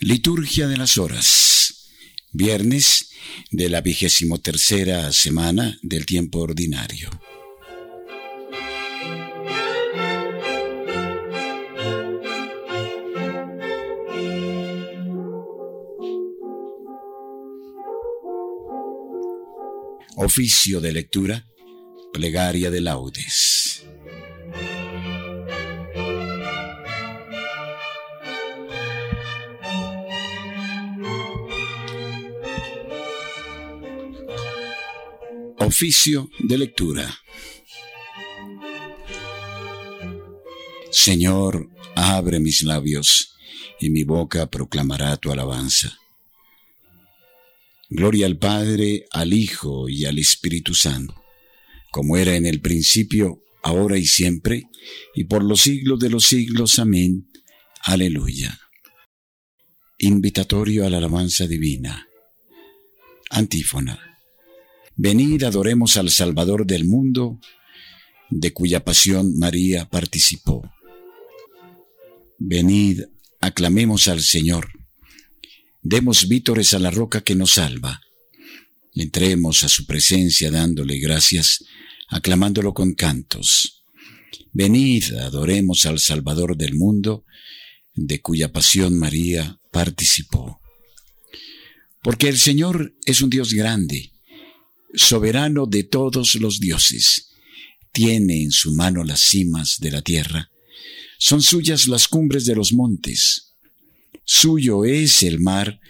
Liturgia de las Horas. Viernes de la vigésimo tercera semana del tiempo ordinario. Oficio de lectura, plegaria de laudes. Oficio de lectura. Señor, abre mis labios, y mi boca proclamará tu alabanza. Gloria al Padre, al Hijo y al Espíritu Santo, como era en el principio, ahora y siempre, y por los siglos de los siglos. Amén. Aleluya. Invitatorio a la alabanza divina. Antífona. Venid, adoremos al Salvador del mundo, de cuya pasión María participó. Venid, aclamemos al Señor Demos vítores a la roca que nos salva. Entremos a su presencia dándole gracias, aclamándolo con cantos. Venid, adoremos al Salvador del mundo, de cuya pasión María participó. Porque el Señor es un Dios grande, soberano de todos los dioses. Tiene en su mano las cimas de la tierra. Son suyas las cumbres de los montes. Suyo es el mar,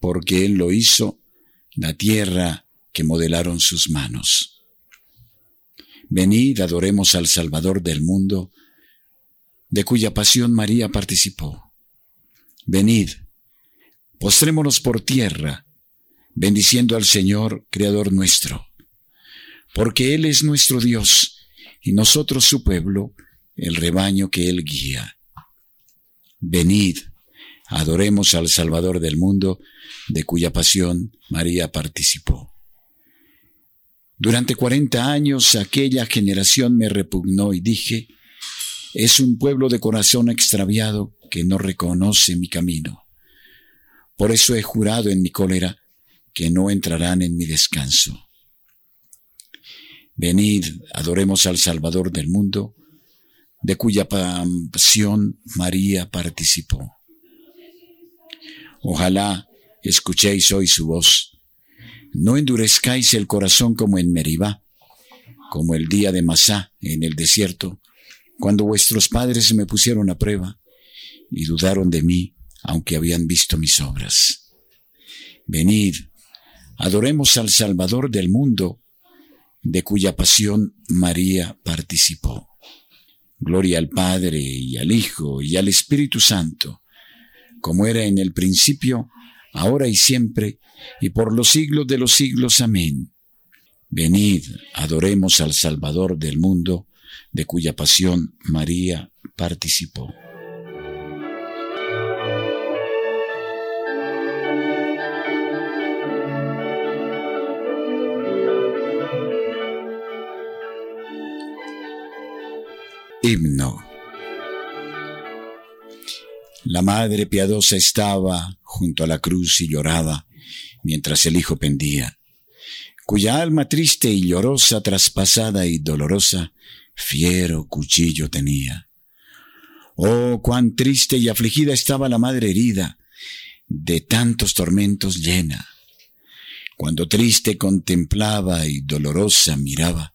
porque Él lo hizo, la tierra que modelaron sus manos. Venid, adoremos al Salvador del mundo, de cuya pasión María participó. Venid, postrémonos por tierra, bendiciendo al Señor, Creador nuestro, porque Él es nuestro Dios, y nosotros su pueblo, el rebaño que Él guía. Venid, Adoremos al Salvador del mundo, de cuya pasión María participó. Durante cuarenta años aquella generación me repugnó y dije, es un pueblo de corazón extraviado que no reconoce mi camino. Por eso he jurado en mi cólera que no entrarán en mi descanso. Venid, adoremos al Salvador del mundo, de cuya pasión María participó. Ojalá escuchéis hoy su voz. No endurezcáis el corazón como en Meribá, como el día de Masá en el desierto, cuando vuestros padres me pusieron a prueba y dudaron de mí, aunque habían visto mis obras. Venid, adoremos al Salvador del mundo, de cuya pasión María participó. Gloria al Padre y al Hijo y al Espíritu Santo como era en el principio, ahora y siempre, y por los siglos de los siglos. Amén. Venid, adoremos al Salvador del mundo, de cuya pasión María participó. Himno la madre piadosa estaba junto a la cruz y lloraba mientras el hijo pendía, cuya alma triste y llorosa, traspasada y dolorosa, fiero cuchillo tenía. Oh, cuán triste y afligida estaba la madre herida, de tantos tormentos llena, cuando triste contemplaba y dolorosa miraba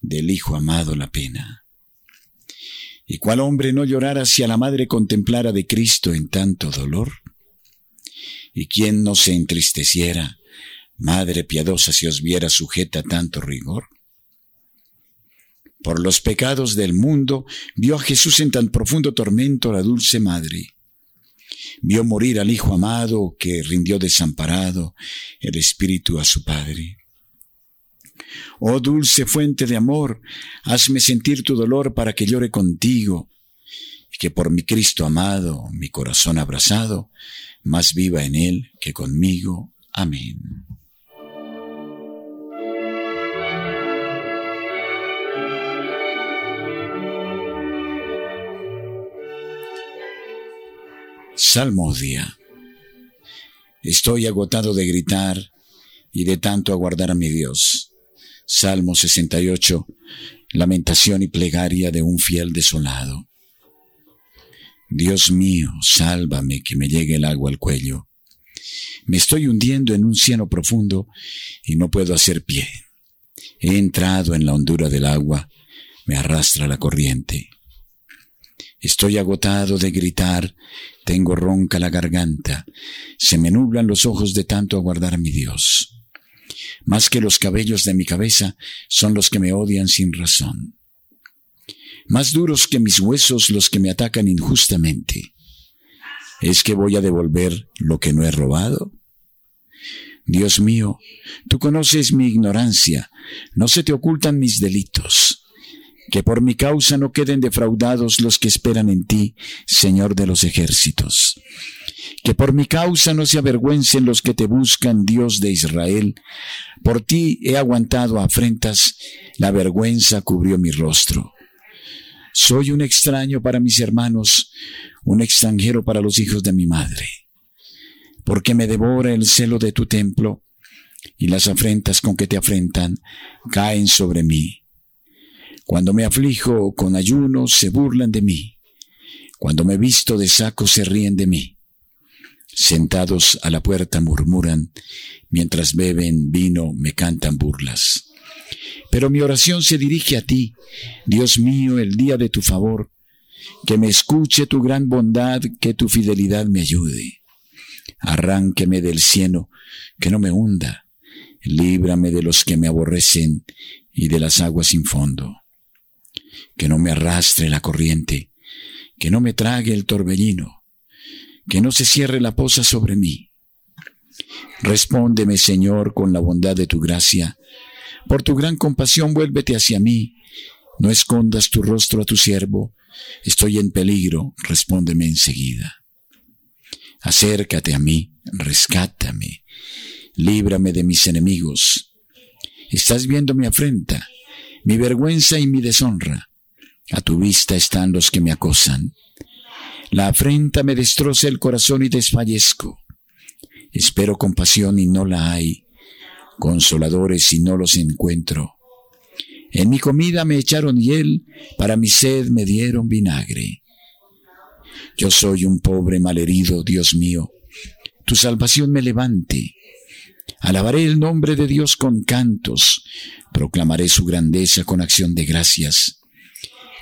del hijo amado la pena. ¿Y cuál hombre no llorara si a la madre contemplara de Cristo en tanto dolor? ¿Y quién no se entristeciera, madre piadosa, si os viera sujeta a tanto rigor? Por los pecados del mundo vio a Jesús en tan profundo tormento la dulce madre. Vio morir al Hijo amado que rindió desamparado el Espíritu a su Padre. Oh dulce fuente de amor, hazme sentir tu dolor para que llore contigo, y que por mi Cristo amado, mi corazón abrazado, más viva en él que conmigo. Amén. Salmodia. Estoy agotado de gritar y de tanto aguardar a mi Dios. Salmo 68. Lamentación y plegaria de un fiel desolado. Dios mío, sálvame que me llegue el agua al cuello. Me estoy hundiendo en un cieno profundo y no puedo hacer pie. He entrado en la hondura del agua, me arrastra la corriente. Estoy agotado de gritar, tengo ronca la garganta, se me nublan los ojos de tanto aguardar a mi Dios. Más que los cabellos de mi cabeza son los que me odian sin razón. Más duros que mis huesos los que me atacan injustamente. ¿Es que voy a devolver lo que no he robado? Dios mío, tú conoces mi ignorancia, no se te ocultan mis delitos que por mi causa no queden defraudados los que esperan en ti, Señor de los ejércitos. Que por mi causa no se avergüencen los que te buscan, Dios de Israel. Por ti he aguantado afrentas, la vergüenza cubrió mi rostro. Soy un extraño para mis hermanos, un extranjero para los hijos de mi madre. Porque me devora el celo de tu templo, y las afrentas con que te afrentan caen sobre mí. Cuando me aflijo con ayuno, se burlan de mí. Cuando me visto de saco, se ríen de mí. Sentados a la puerta murmuran, mientras beben vino me cantan burlas. Pero mi oración se dirige a ti, Dios mío, el día de tu favor, que me escuche tu gran bondad, que tu fidelidad me ayude. Arránqueme del cielo, que no me hunda, líbrame de los que me aborrecen y de las aguas sin fondo que no me arrastre la corriente, que no me trague el torbellino, que no se cierre la poza sobre mí. Respóndeme, Señor, con la bondad de tu gracia. Por tu gran compasión vuélvete hacia mí. No escondas tu rostro a tu siervo. Estoy en peligro, respóndeme enseguida. Acércate a mí, rescátame, líbrame de mis enemigos. Estás viendo mi afrenta, mi vergüenza y mi deshonra. A tu vista están los que me acosan. La afrenta me destroza el corazón y desfallezco. Espero compasión y no la hay, consoladores y no los encuentro. En mi comida me echaron hiel, para mi sed me dieron vinagre. Yo soy un pobre malherido, Dios mío. Tu salvación me levante. Alabaré el nombre de Dios con cantos, proclamaré su grandeza con acción de gracias.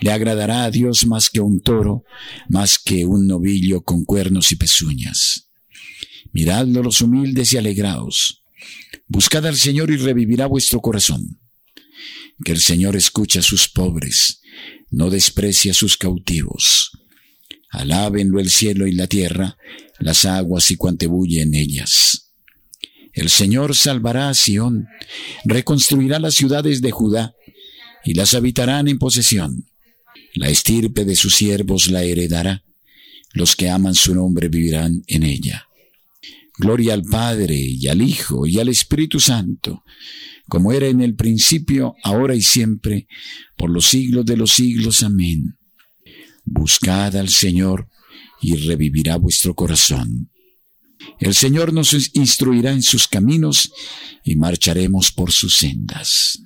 Le agradará a Dios más que un toro, más que un novillo con cuernos y pezuñas. Miradlo los humildes y alegraos. Buscad al Señor y revivirá vuestro corazón. Que el Señor escucha a sus pobres, no desprecia a sus cautivos. Alábenlo el cielo y la tierra, las aguas y cuante bulle en ellas. El Señor salvará a Sión, reconstruirá las ciudades de Judá, y las habitarán en posesión. La estirpe de sus siervos la heredará. Los que aman su nombre vivirán en ella. Gloria al Padre y al Hijo y al Espíritu Santo, como era en el principio, ahora y siempre, por los siglos de los siglos. Amén. Buscad al Señor y revivirá vuestro corazón. El Señor nos instruirá en sus caminos y marcharemos por sus sendas.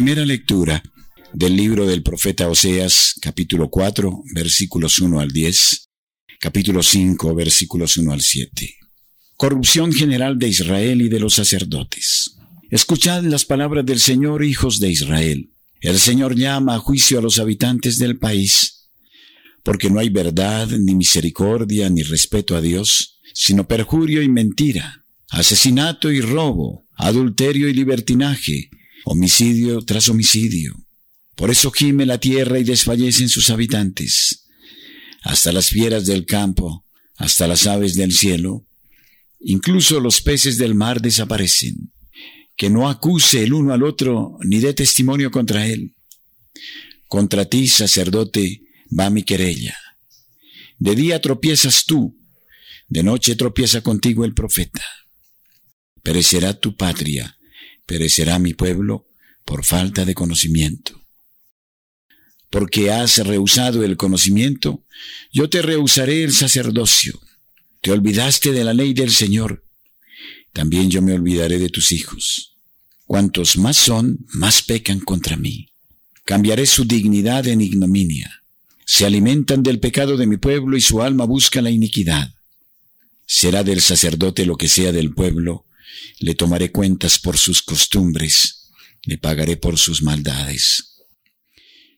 Primera lectura del libro del profeta Oseas, capítulo 4, versículos 1 al 10, capítulo 5, versículos 1 al 7. Corrupción general de Israel y de los sacerdotes. Escuchad las palabras del Señor, hijos de Israel. El Señor llama a juicio a los habitantes del país, porque no hay verdad, ni misericordia, ni respeto a Dios, sino perjurio y mentira, asesinato y robo, adulterio y libertinaje, homicidio tras homicidio. Por eso gime la tierra y desfallecen sus habitantes. Hasta las fieras del campo, hasta las aves del cielo, incluso los peces del mar desaparecen. Que no acuse el uno al otro, ni dé testimonio contra él. Contra ti, sacerdote, va mi querella. De día tropiezas tú, de noche tropieza contigo el profeta. Perecerá tu patria, perecerá mi pueblo por falta de conocimiento. Porque has rehusado el conocimiento, yo te rehusaré el sacerdocio. Te olvidaste de la ley del Señor, también yo me olvidaré de tus hijos. Cuantos más son, más pecan contra mí. Cambiaré su dignidad en ignominia. Se alimentan del pecado de mi pueblo y su alma busca la iniquidad. Será del sacerdote lo que sea del pueblo, le tomaré cuentas por sus costumbres, le pagaré por sus maldades.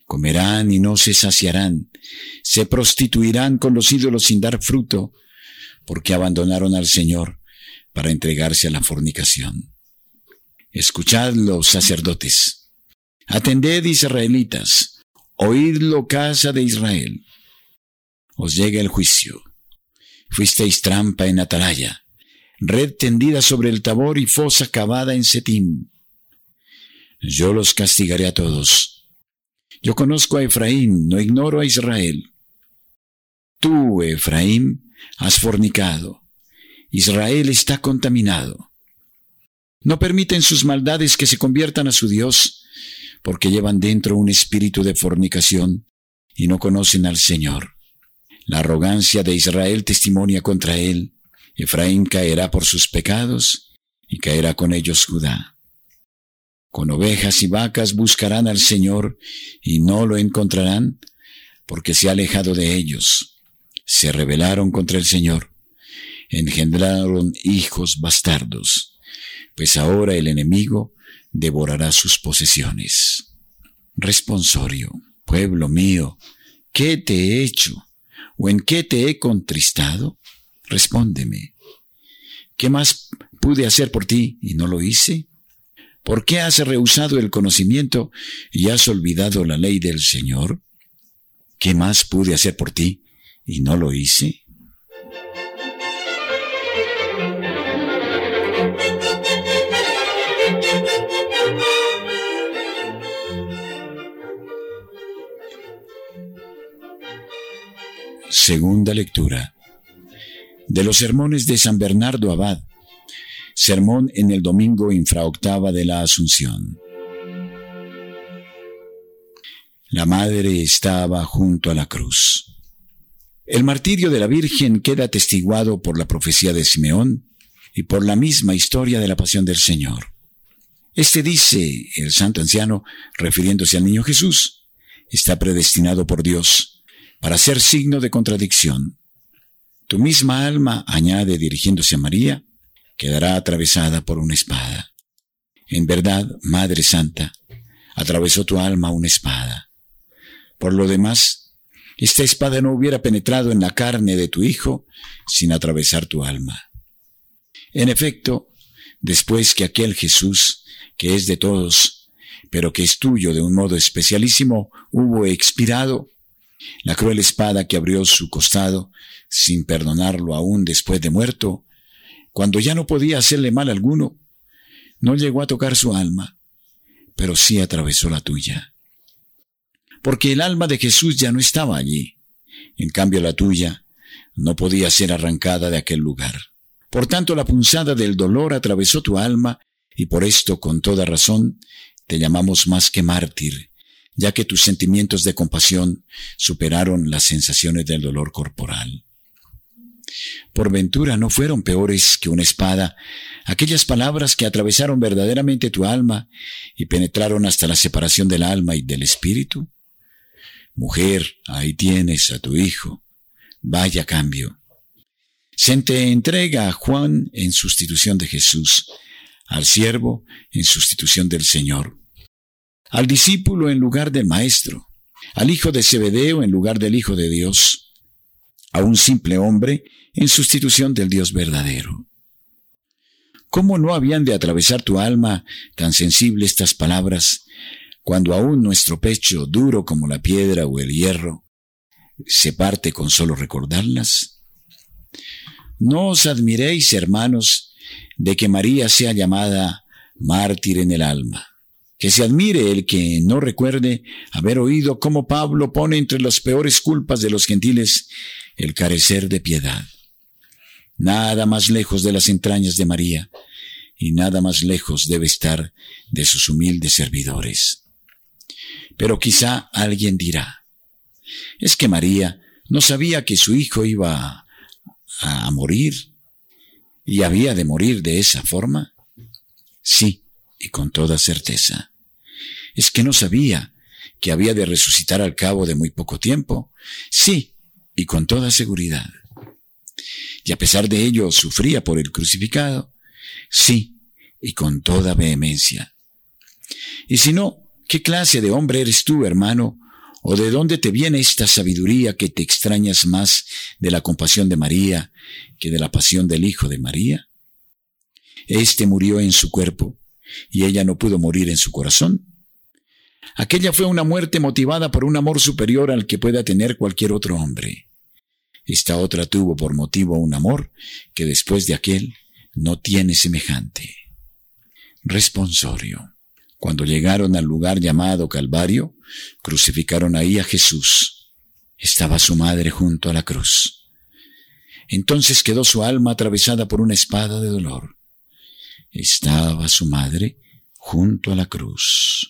Comerán y no se saciarán, se prostituirán con los ídolos sin dar fruto, porque abandonaron al Señor para entregarse a la fornicación. Escuchad los sacerdotes. Atended israelitas. Oídlo casa de Israel. Os llega el juicio. Fuisteis trampa en atalaya red tendida sobre el Tabor y fosa cavada en Setim. Yo los castigaré a todos. Yo conozco a Efraín, no ignoro a Israel. Tú, Efraín, has fornicado. Israel está contaminado. No permiten sus maldades que se conviertan a su Dios, porque llevan dentro un espíritu de fornicación y no conocen al Señor. La arrogancia de Israel testimonia contra él, Efraín caerá por sus pecados y caerá con ellos Judá. Con ovejas y vacas buscarán al Señor y no lo encontrarán porque se ha alejado de ellos. Se rebelaron contra el Señor, engendraron hijos bastardos, pues ahora el enemigo devorará sus posesiones. Responsorio, pueblo mío, ¿qué te he hecho? ¿O en qué te he contristado? Respóndeme. ¿Qué más pude hacer por ti y no lo hice? ¿Por qué has rehusado el conocimiento y has olvidado la ley del Señor? ¿Qué más pude hacer por ti y no lo hice? Segunda lectura de los sermones de San Bernardo Abad, sermón en el domingo infraoctava de la Asunción. La madre estaba junto a la cruz. El martirio de la Virgen queda atestiguado por la profecía de Simeón y por la misma historia de la pasión del Señor. Este dice el santo anciano, refiriéndose al niño Jesús, está predestinado por Dios para ser signo de contradicción tu misma alma, añade dirigiéndose a María, quedará atravesada por una espada. En verdad, Madre Santa, atravesó tu alma una espada. Por lo demás, esta espada no hubiera penetrado en la carne de tu Hijo sin atravesar tu alma. En efecto, después que aquel Jesús, que es de todos, pero que es tuyo de un modo especialísimo, hubo expirado, la cruel espada que abrió su costado, sin perdonarlo aún después de muerto, cuando ya no podía hacerle mal alguno, no llegó a tocar su alma, pero sí atravesó la tuya. Porque el alma de Jesús ya no estaba allí. En cambio la tuya no podía ser arrancada de aquel lugar. Por tanto la punzada del dolor atravesó tu alma y por esto, con toda razón, te llamamos más que mártir, ya que tus sentimientos de compasión superaron las sensaciones del dolor corporal. Por ventura no fueron peores que una espada aquellas palabras que atravesaron verdaderamente tu alma y penetraron hasta la separación del alma y del espíritu. Mujer, ahí tienes a tu hijo. Vaya cambio. Se te entrega a Juan en sustitución de Jesús, al siervo en sustitución del Señor al discípulo en lugar del maestro, al hijo de Zebedeo en lugar del hijo de Dios, a un simple hombre en sustitución del Dios verdadero. ¿Cómo no habían de atravesar tu alma tan sensible estas palabras cuando aún nuestro pecho, duro como la piedra o el hierro, se parte con solo recordarlas? No os admiréis, hermanos, de que María sea llamada mártir en el alma. Que se admire el que no recuerde haber oído cómo Pablo pone entre las peores culpas de los gentiles el carecer de piedad. Nada más lejos de las entrañas de María, y nada más lejos debe estar de sus humildes servidores. Pero quizá alguien dirá, es que María no sabía que su hijo iba a, morir y había de morir de esa forma. Sí, y con toda certeza. Es que no sabía que había de resucitar al cabo de muy poco tiempo. Sí, y con toda seguridad. Y a pesar de ello sufría por el crucificado. Sí, y con toda vehemencia. Y si no, ¿qué clase de hombre eres tú, hermano? ¿O de dónde te viene esta sabiduría que te extrañas más de la compasión de María que de la pasión del Hijo de María? Este murió en su cuerpo, y ella no pudo morir en su corazón. Aquella fue una muerte motivada por un amor superior al que pueda tener cualquier otro hombre. Esta otra tuvo por motivo un amor que después de aquel no tiene semejante. Responsorio. Cuando llegaron al lugar llamado Calvario, crucificaron ahí a Jesús. Estaba su madre junto a la cruz. Entonces quedó su alma atravesada por una espada de dolor. Estaba su madre junto a la cruz.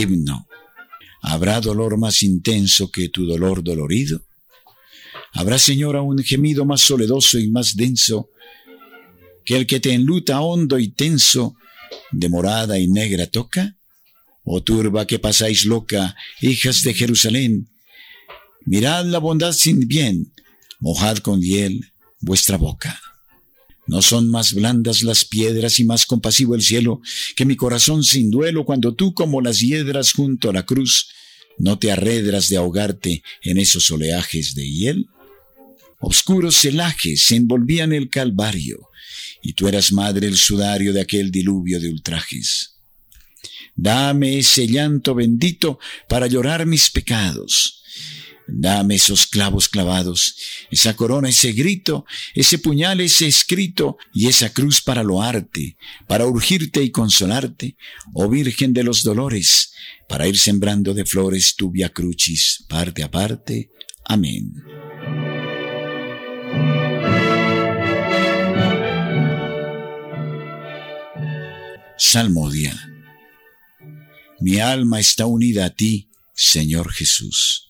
Himno. ¿Habrá dolor más intenso que tu dolor dolorido? ¿Habrá, Señora, un gemido más soledoso y más denso que el que te enluta hondo y tenso, de morada y negra toca? Oh turba que pasáis loca, hijas de Jerusalén, mirad la bondad sin bien, mojad con hiel vuestra boca. No son más blandas las piedras y más compasivo el cielo que mi corazón sin duelo cuando tú como las hiedras junto a la cruz no te arredras de ahogarte en esos oleajes de hiel. Obscuros celajes envolvían el calvario y tú eras madre el sudario de aquel diluvio de ultrajes. Dame ese llanto bendito para llorar mis pecados Dame esos clavos clavados, esa corona, ese grito, ese puñal, ese escrito y esa cruz para loarte, para urgirte y consolarte, oh Virgen de los dolores, para ir sembrando de flores tu via crucis, parte a parte. Amén. Salmodia. Mi alma está unida a ti, Señor Jesús.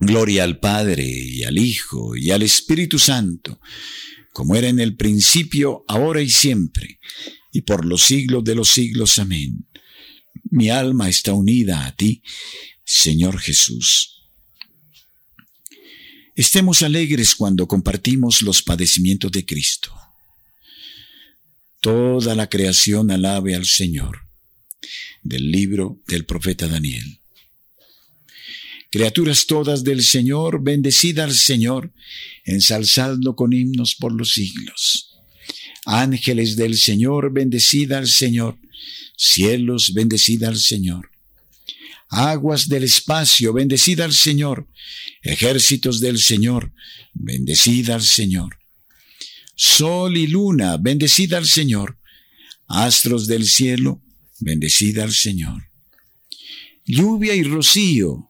Gloria al Padre y al Hijo y al Espíritu Santo, como era en el principio, ahora y siempre, y por los siglos de los siglos. Amén. Mi alma está unida a ti, Señor Jesús. Estemos alegres cuando compartimos los padecimientos de Cristo. Toda la creación alabe al Señor. Del libro del profeta Daniel. Criaturas todas del Señor, bendecida al Señor, ensalzadlo con himnos por los siglos. Ángeles del Señor, bendecida al Señor. Cielos, bendecida al Señor. Aguas del espacio, bendecida al Señor. Ejércitos del Señor, bendecida al Señor. Sol y luna, bendecida al Señor. Astros del cielo, bendecida al Señor. Lluvia y rocío,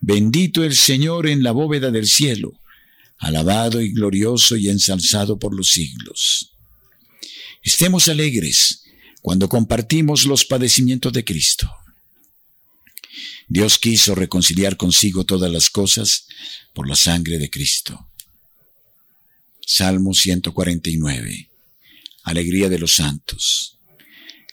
Bendito el Señor en la bóveda del cielo, alabado y glorioso y ensalzado por los siglos. Estemos alegres cuando compartimos los padecimientos de Cristo. Dios quiso reconciliar consigo todas las cosas por la sangre de Cristo. Salmo 149. Alegría de los santos.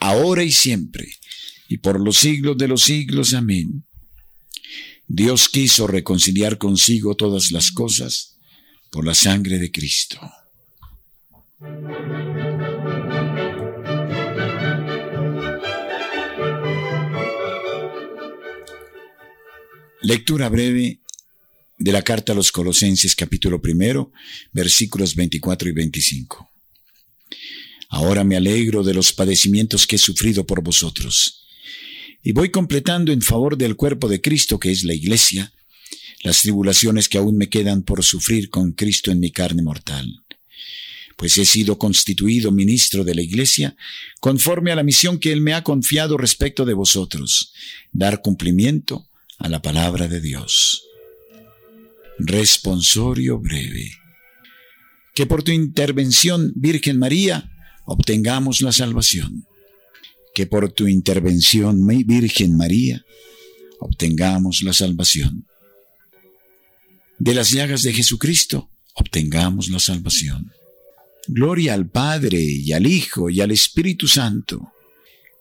ahora y siempre, y por los siglos de los siglos. Amén. Dios quiso reconciliar consigo todas las cosas por la sangre de Cristo. Lectura breve de la carta a los Colosenses capítulo primero, versículos 24 y 25. Ahora me alegro de los padecimientos que he sufrido por vosotros, y voy completando en favor del cuerpo de Cristo que es la Iglesia, las tribulaciones que aún me quedan por sufrir con Cristo en mi carne mortal, pues he sido constituido ministro de la Iglesia, conforme a la misión que Él me ha confiado respecto de vosotros, dar cumplimiento a la palabra de Dios. Responsorio breve. Que por tu intervención, Virgen María, obtengamos la salvación. Que por tu intervención, Virgen María, obtengamos la salvación. De las llagas de Jesucristo, obtengamos la salvación. Gloria al Padre y al Hijo y al Espíritu Santo,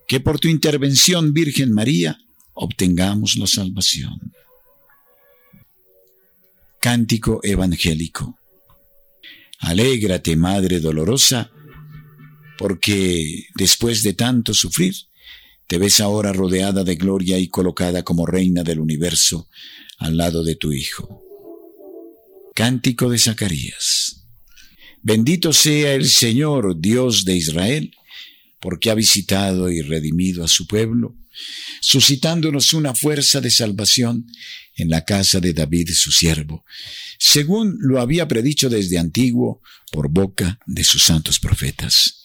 que por tu intervención, Virgen María, obtengamos la salvación. Cántico Evangélico. Alégrate, Madre dolorosa, porque después de tanto sufrir, te ves ahora rodeada de gloria y colocada como reina del universo al lado de tu Hijo. Cántico de Zacarías. Bendito sea el Señor, Dios de Israel, porque ha visitado y redimido a su pueblo, suscitándonos una fuerza de salvación en la casa de David su siervo, según lo había predicho desde antiguo por boca de sus santos profetas.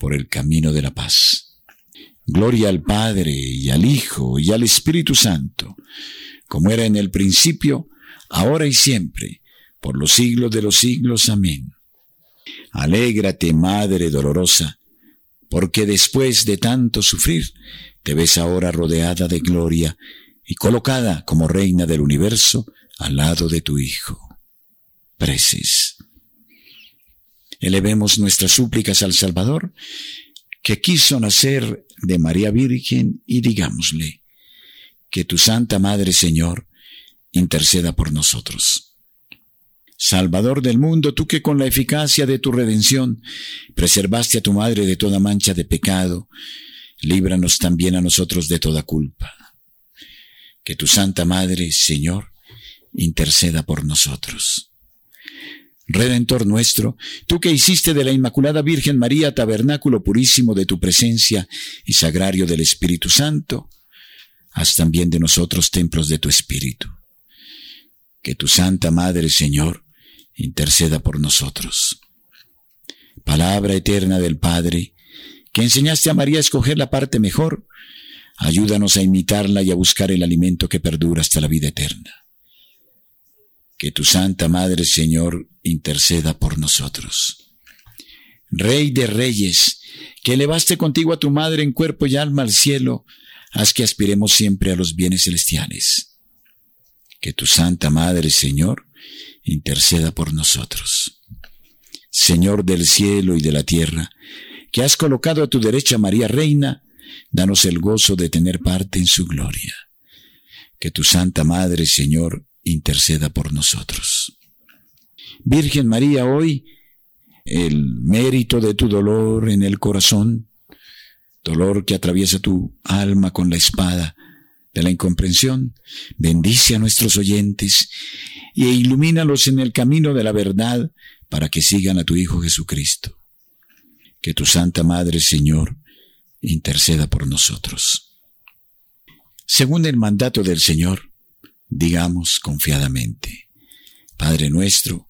por el camino de la paz. Gloria al Padre y al Hijo y al Espíritu Santo, como era en el principio, ahora y siempre, por los siglos de los siglos. Amén. Alégrate, Madre dolorosa, porque después de tanto sufrir, te ves ahora rodeada de gloria y colocada como reina del universo al lado de tu Hijo. Preces. Elevemos nuestras súplicas al Salvador que quiso nacer de María Virgen y digámosle, que tu Santa Madre Señor interceda por nosotros. Salvador del mundo, tú que con la eficacia de tu redención preservaste a tu Madre de toda mancha de pecado, líbranos también a nosotros de toda culpa. Que tu Santa Madre, Señor, interceda por nosotros. Redentor nuestro, tú que hiciste de la Inmaculada Virgen María tabernáculo purísimo de tu presencia y sagrario del Espíritu Santo, haz también de nosotros templos de tu Espíritu. Que tu Santa Madre, Señor, interceda por nosotros. Palabra eterna del Padre, que enseñaste a María a escoger la parte mejor, ayúdanos a imitarla y a buscar el alimento que perdura hasta la vida eterna. Que tu Santa Madre, Señor, interceda por nosotros. Rey de reyes, que elevaste contigo a tu Madre en cuerpo y alma al cielo, haz que aspiremos siempre a los bienes celestiales. Que tu Santa Madre, Señor, interceda por nosotros. Señor del cielo y de la tierra, que has colocado a tu derecha María Reina, danos el gozo de tener parte en su gloria. Que tu Santa Madre, Señor, interceda por nosotros. Virgen María, hoy el mérito de tu dolor en el corazón, dolor que atraviesa tu alma con la espada de la incomprensión, bendice a nuestros oyentes e ilumínalos en el camino de la verdad para que sigan a tu Hijo Jesucristo. Que tu Santa Madre, Señor, interceda por nosotros. Según el mandato del Señor, digamos confiadamente, Padre nuestro,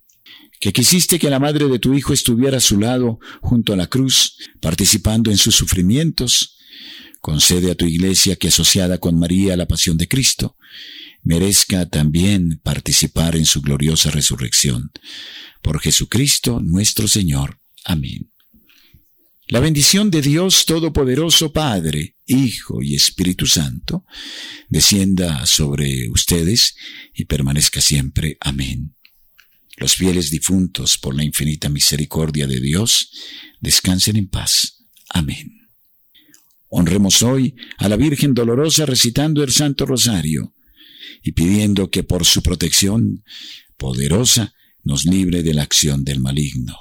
que quisiste que la madre de tu Hijo estuviera a su lado junto a la cruz, participando en sus sufrimientos, concede a tu iglesia que asociada con María la pasión de Cristo, merezca también participar en su gloriosa resurrección. Por Jesucristo nuestro Señor. Amén. La bendición de Dios Todopoderoso, Padre, Hijo y Espíritu Santo, descienda sobre ustedes y permanezca siempre. Amén. Los fieles difuntos, por la infinita misericordia de Dios, descansen en paz. Amén. Honremos hoy a la Virgen Dolorosa recitando el Santo Rosario y pidiendo que por su protección poderosa nos libre de la acción del maligno.